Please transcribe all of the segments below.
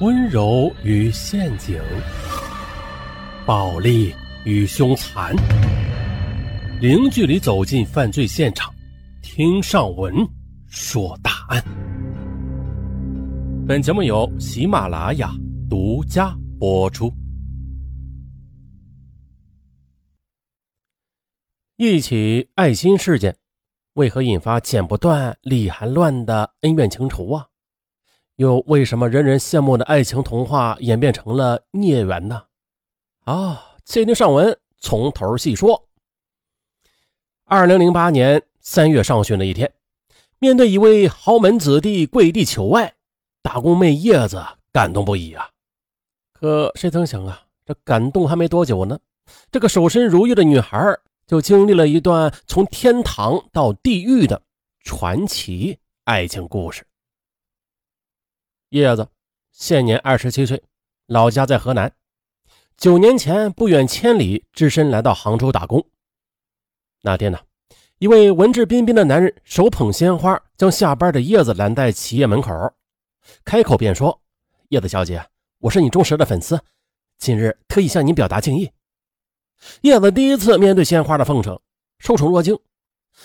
温柔与陷阱，暴力与凶残，零距离走进犯罪现场，听上文说大案。本节目由喜马拉雅独家播出。一起爱心事件，为何引发剪不断、理还乱的恩怨情仇啊？又为什么人人羡慕的爱情童话演变成了孽缘呢？啊，且听上文从头细说。二零零八年三月上旬的一天，面对一位豪门子弟跪地求爱，打工妹叶子感动不已啊。可谁曾想啊，这感动还没多久呢，这个守身如玉的女孩就经历了一段从天堂到地狱的传奇爱情故事。叶子现年二十七岁，老家在河南。九年前，不远千里，只身来到杭州打工。那天呢，一位文质彬彬的男人手捧鲜花，将下班的叶子拦在企业门口，开口便说：“叶子小姐，我是你忠实的粉丝，今日特意向您表达敬意。”叶子第一次面对鲜花的奉承，受宠若惊。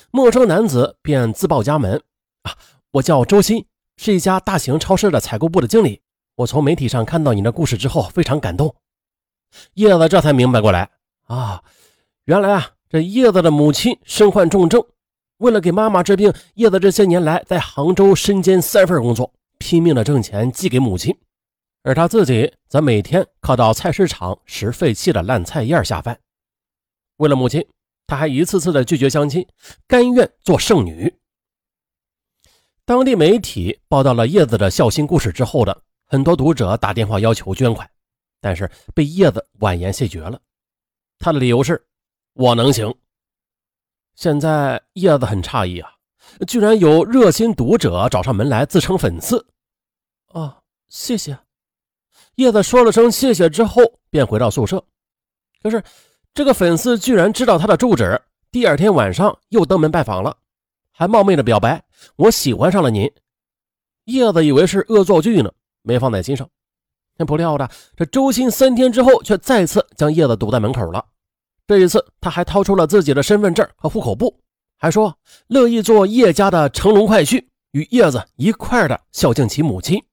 陌生男子便自报家门：“啊，我叫周鑫。”是一家大型超市的采购部的经理。我从媒体上看到你的故事之后，非常感动。叶子这才明白过来啊，原来啊，这叶子的母亲身患重症，为了给妈妈治病，叶子这些年来在杭州身兼三份工作，拼命的挣钱寄给母亲，而他自己则每天靠到菜市场拾废弃的烂菜叶下饭。为了母亲，他还一次次的拒绝相亲，甘愿做剩女。当地媒体报道了叶子的孝心故事之后的很多读者打电话要求捐款，但是被叶子婉言谢绝了。他的理由是：“我能行。”现在叶子很诧异啊，居然有热心读者找上门来自称粉丝。啊，谢谢。叶子说了声谢谢之后，便回到宿舍。可是这个粉丝居然知道他的住址，第二天晚上又登门拜访了。还冒昧的表白，我喜欢上了您。叶子以为是恶作剧呢，没放在心上。那不料的，这周鑫三天之后却再次将叶子堵在门口了。这一次，他还掏出了自己的身份证和户口簿，还说乐意做叶家的乘龙快婿，与叶子一块的孝敬其母亲。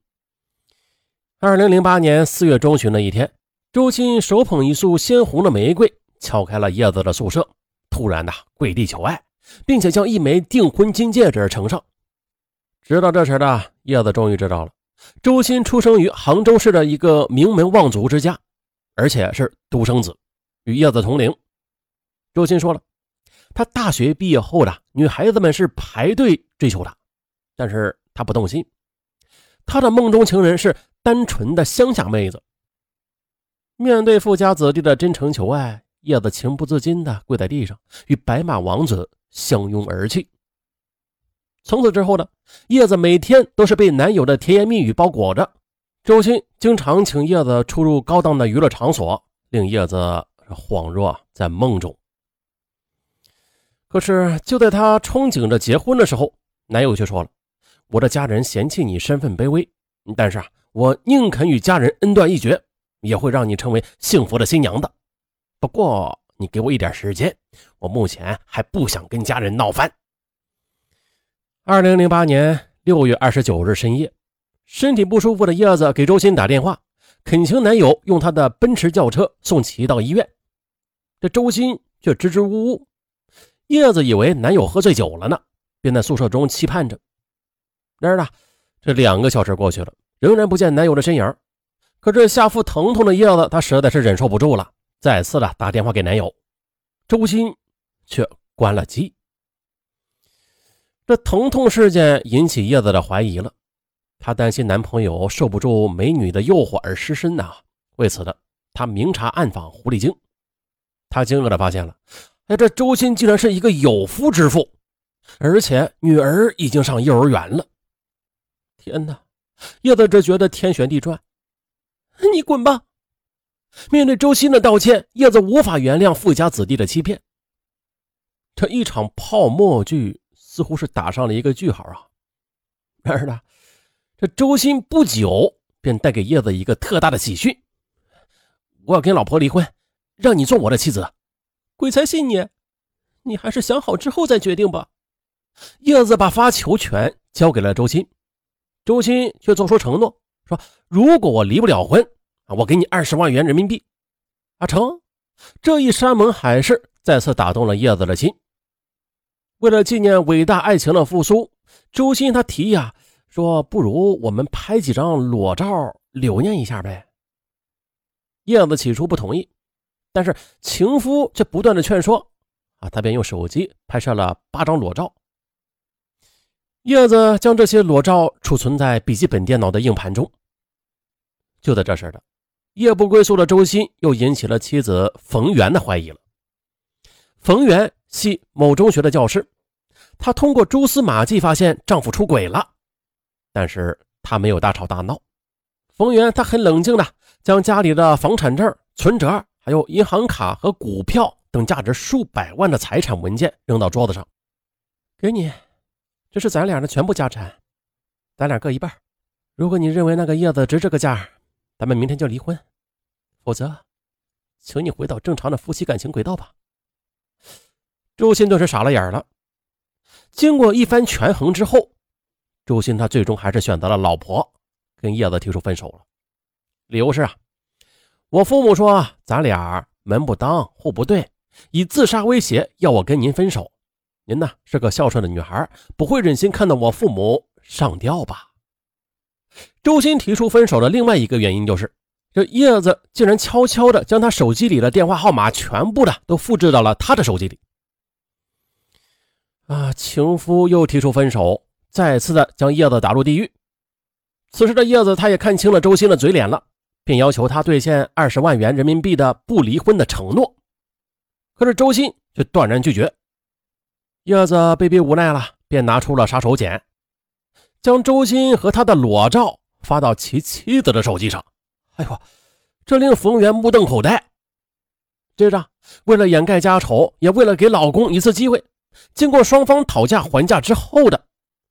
二零零八年四月中旬的一天，周鑫手捧一束鲜红的玫瑰，敲开了叶子的宿舍，突然的跪地求爱。并且将一枚订婚金戒指呈上。知道这事的叶子终于知道了，周鑫出生于杭州市的一个名门望族之家，而且是独生子，与叶子同龄。周鑫说了，他大学毕业后的女孩子们是排队追求他，但是他不动心。他的梦中情人是单纯的乡下妹子。面对富家子弟的真诚求爱，叶子情不自禁地跪在地上，与白马王子。相拥而泣。从此之后呢，叶子每天都是被男友的甜言蜜语包裹着。周鑫经常请叶子出入高档的娱乐场所，令叶子恍若在梦中。可是就在他憧憬着结婚的时候，男友却说了：“我的家人嫌弃你身份卑微，但是啊，我宁肯与家人恩断义绝，也会让你成为幸福的新娘的。不过……”你给我一点时间，我目前还不想跟家人闹翻。二零零八年六月二十九日深夜，身体不舒服的叶子给周鑫打电话，恳请男友用他的奔驰轿车送其到医院。这周鑫却支支吾吾。叶子以为男友喝醉酒了呢，便在宿舍中期盼着。然而呢，这两个小时过去了，仍然不见男友的身影。可这下腹疼痛的叶子，她实在是忍受不住了。再次的打电话给男友，周鑫却关了机。这疼痛事件引起叶子的怀疑了，她担心男朋友受不住美女的诱惑而失身呐。为此的，她明察暗访狐狸精。她惊愕的发现了，哎，这周鑫竟然是一个有夫之妇，而且女儿已经上幼儿园了。天哪！叶子只觉得天旋地转。你滚吧！面对周鑫的道歉，叶子无法原谅富家子弟的欺骗。这一场泡沫剧似乎是打上了一个句号啊！然而呢，这周鑫不久便带给叶子一个特大的喜讯：“我要跟老婆离婚，让你做我的妻子。”鬼才信你！你还是想好之后再决定吧。叶子把发球权交给了周鑫，周鑫却做出承诺，说：“如果我离不了婚，我给你二十万元人民币。”阿成，这一山盟海誓再次打动了叶子的心。为了纪念伟大爱情的复苏，周鑫他提议啊，说：“不如我们拍几张裸照留念一下呗。”叶子起初不同意。但是情夫却不断的劝说，啊，他便用手机拍摄了八张裸照。叶子将这些裸照储存在笔记本电脑的硬盘中。就在这时的，夜不归宿的周鑫又引起了妻子冯媛的怀疑了。冯媛系某中学的教师，她通过蛛丝马迹发现丈夫出轨了，但是她没有大吵大闹。冯媛她很冷静的将家里的房产证、存折。还有银行卡和股票等价值数百万的财产文件扔到桌子上，给你，这是咱俩的全部家产，咱俩各一半。如果你认为那个叶子值这个价，咱们明天就离婚；否则，请你回到正常的夫妻感情轨道吧。周鑫顿时傻了眼了。经过一番权衡之后，周鑫他最终还是选择了老婆，跟叶子提出分手了。理由是啊。我父母说，咱俩门不当户不对，以自杀威胁要我跟您分手。您呢是个孝顺的女孩，不会忍心看到我父母上吊吧？周鑫提出分手的另外一个原因就是，这叶子竟然悄悄的将他手机里的电话号码全部的都复制到了他的手机里。啊，情夫又提出分手，再次的将叶子打入地狱。此时的叶子，他也看清了周鑫的嘴脸了。并要求他兑现二十万元人民币的不离婚的承诺，可是周鑫却断然拒绝。叶子被逼无奈了，便拿出了杀手锏，将周鑫和他的裸照发到其妻子的手机上。哎呦，这令冯源目瞪口呆。接着，为了掩盖家丑，也为了给老公一次机会，经过双方讨价还价之后的，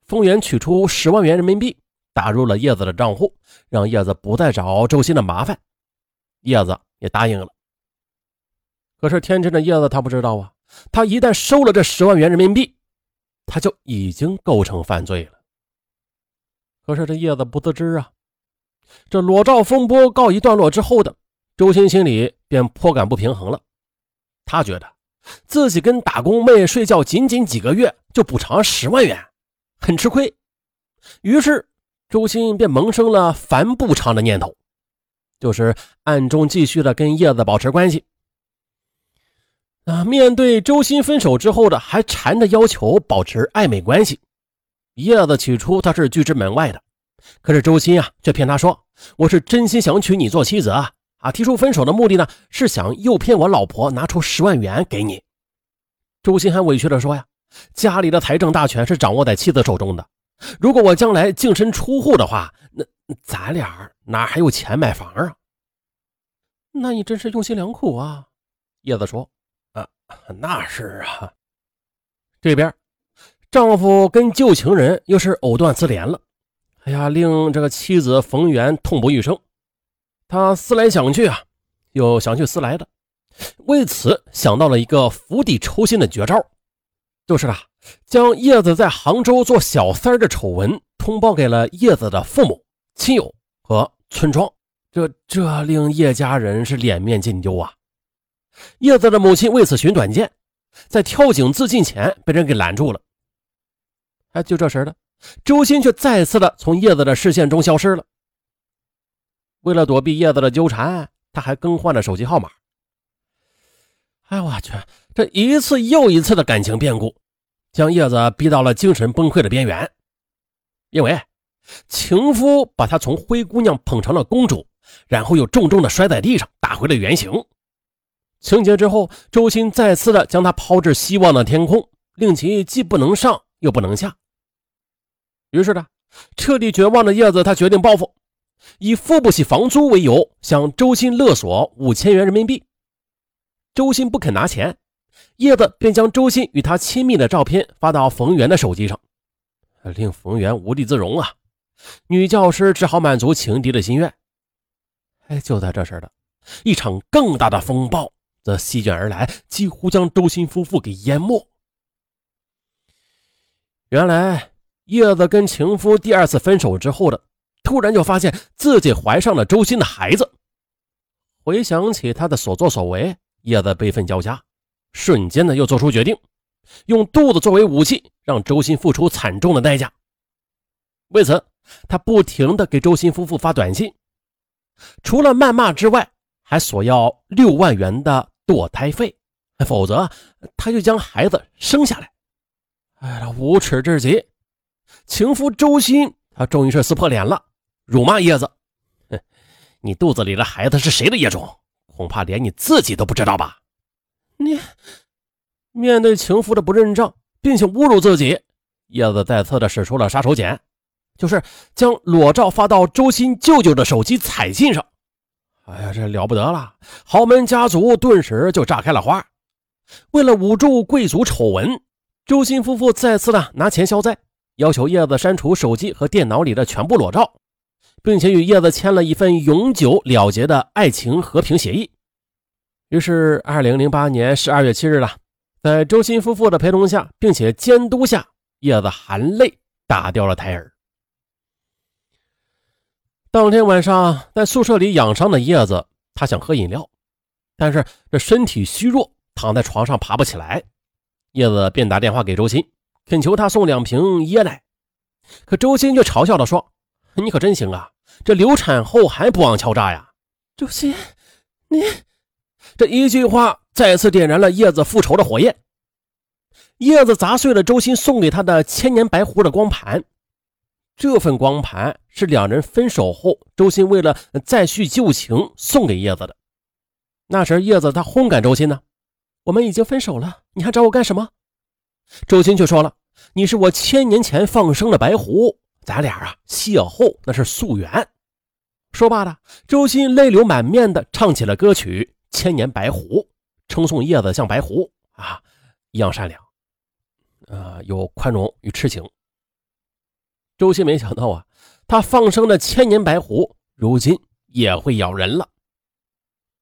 冯源取出十万元人民币。打入了叶子的账户，让叶子不再找周鑫的麻烦。叶子也答应了。可是天真的叶子他不知道啊，他一旦收了这十万元人民币，他就已经构成犯罪了。可是这叶子不自知啊。这裸照风波告一段落之后的周鑫心里便颇感不平衡了。他觉得自己跟打工妹睡觉，仅仅几个月就补偿十万元，很吃亏。于是。周鑫便萌生了反补偿的念头，就是暗中继续的跟叶子保持关系。啊，面对周鑫分手之后的还缠着要求保持暧昧关系，叶子起初他是拒之门外的。可是周鑫啊，却骗他说：“我是真心想娶你做妻子啊！”啊，提出分手的目的呢，是想诱骗我老婆拿出十万元给你。周鑫还委屈的说：“呀，家里的财政大权是掌握在妻子手中的。”如果我将来净身出户的话，那咱俩哪还有钱买房啊？那你真是用心良苦啊！叶子说：“啊，那是啊。”这边，丈夫跟旧情人又是藕断丝连了，哎呀，令这个妻子冯媛痛不欲生。她思来想去啊，又想去思来的，为此想到了一个釜底抽薪的绝招，就是啊。将叶子在杭州做小三的丑闻通报给了叶子的父母、亲友和村庄，这这令叶家人是脸面尽丢啊！叶子的母亲为此寻短见，在跳井自尽前被人给拦住了。哎，就这时的周鑫却再次的从叶子的视线中消失了。为了躲避叶子的纠缠，他还更换了手机号码。哎，我去，这一次又一次的感情变故。将叶子逼到了精神崩溃的边缘，因为情夫把她从灰姑娘捧成了公主，然后又重重的摔在地上，打回了原形。情节之后，周鑫再次的将她抛至希望的天空，令其既不能上又不能下。于是呢，彻底绝望的叶子，她决定报复，以付不起房租为由，向周鑫勒索五千元人民币。周鑫不肯拿钱。叶子便将周鑫与他亲密的照片发到冯源的手机上，令冯源无地自容啊！女教师只好满足情敌的心愿。哎，就在这时的，一场更大的风暴则席卷而来，几乎将周鑫夫妇给淹没。原来，叶子跟情夫第二次分手之后的，突然就发现自己怀上了周鑫的孩子。回想起他的所作所为，叶子悲愤交加，瞬间呢又做出决定，用肚子作为武器，让周鑫付出惨重的代价。为此，他不停的给周鑫夫妇发短信。除了谩骂之外，还索要六万元的堕胎费，否则他就将孩子生下来。哎呀，无耻至极！情夫周鑫，他终于是撕破脸了，辱骂叶子：“哼，你肚子里的孩子是谁的野种？恐怕连你自己都不知道吧？”你面对情夫的不认账，并且侮辱自己，叶子再次的使出了杀手锏。就是将裸照发到周鑫舅舅的手机彩信上，哎呀，这了不得了！豪门家族顿时就炸开了花。为了捂住贵族丑闻，周鑫夫妇再次呢拿钱消灾，要求叶子删除手机和电脑里的全部裸照，并且与叶子签了一份永久了结的爱情和平协议。于是，二零零八年十二月七日了，在周鑫夫妇的陪同下，并且监督下，叶子含泪打掉了胎儿。当天晚上，在宿舍里养伤的叶子，他想喝饮料，但是这身体虚弱，躺在床上爬不起来。叶子便打电话给周鑫，恳求他送两瓶椰奶。可周鑫却嘲笑地说：“你可真行啊，这流产后还不忘敲诈呀！”周鑫，你这一句话再次点燃了叶子复仇的火焰。叶子砸碎了周鑫送给他的千年白狐的光盘。这份光盘是两人分手后，周鑫为了再续旧情送给叶子的。那时叶子他轰赶周鑫呢：“我们已经分手了，你还找我干什么？”周鑫却说了：“你是我千年前放生的白狐，咱俩啊邂逅那是夙缘。”说罢了，周鑫泪流满面的唱起了歌曲《千年白狐》，称颂叶子像白狐啊一样善良，啊有宽容与痴情。周鑫没想到啊，他放生的千年白狐，如今也会咬人了。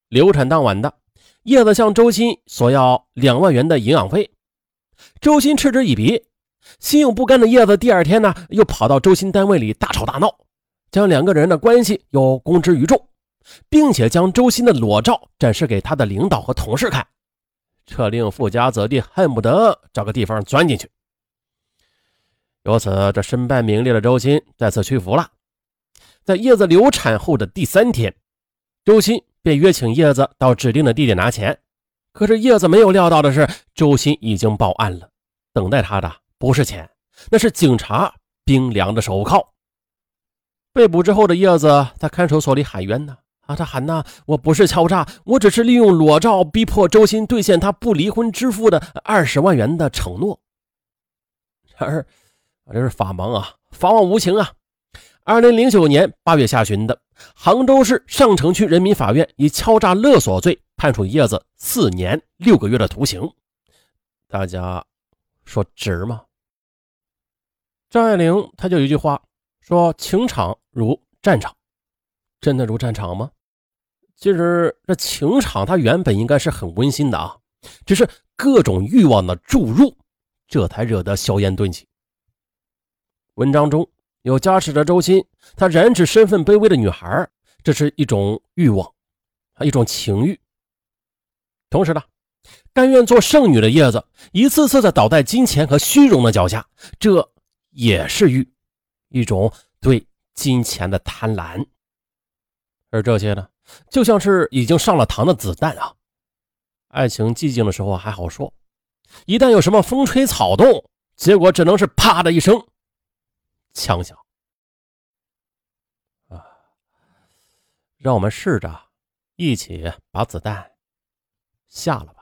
流产当晚的叶子向周鑫索要两万元的营养费，周鑫嗤之以鼻。心有不甘的叶子第二天呢，又跑到周鑫单位里大吵大闹，将两个人的关系又公之于众，并且将周鑫的裸照展示给他的领导和同事看，这令富家子弟恨不得找个地方钻进去。由此，这身败名裂的周鑫再次屈服了。在叶子流产后的第三天，周鑫便约请叶子到指定的地点拿钱。可是叶子没有料到的是，周鑫已经报案了，等待他的不是钱，那是警察冰凉的手铐。被捕之后的叶子在看守所里喊冤呢，啊，他喊呐，我不是敲诈，我只是利用裸照逼迫周鑫兑现他不离婚支付的二十万元的承诺。然而。这是法盲啊，法网无情啊！二零零九年八月下旬的杭州市上城区人民法院以敲诈勒索罪判处叶子四年六个月的徒刑。大家说值吗？张爱玲她就有一句话说：“情场如战场，真的如战场吗？”其实这情场它原本应该是很温馨的啊，只是各种欲望的注入，这才惹得硝烟顿起。文章中有加持着周鑫，他染指身份卑微的女孩，这是一种欲望，一种情欲。同时呢，甘愿做剩女的叶子，一次次的倒在金钱和虚荣的脚下，这也是欲，一种对金钱的贪婪。而这些呢，就像是已经上了膛的子弹啊！爱情寂静的时候还好说，一旦有什么风吹草动，结果只能是啪的一声。枪响啊！让我们试着一起把子弹下了吧。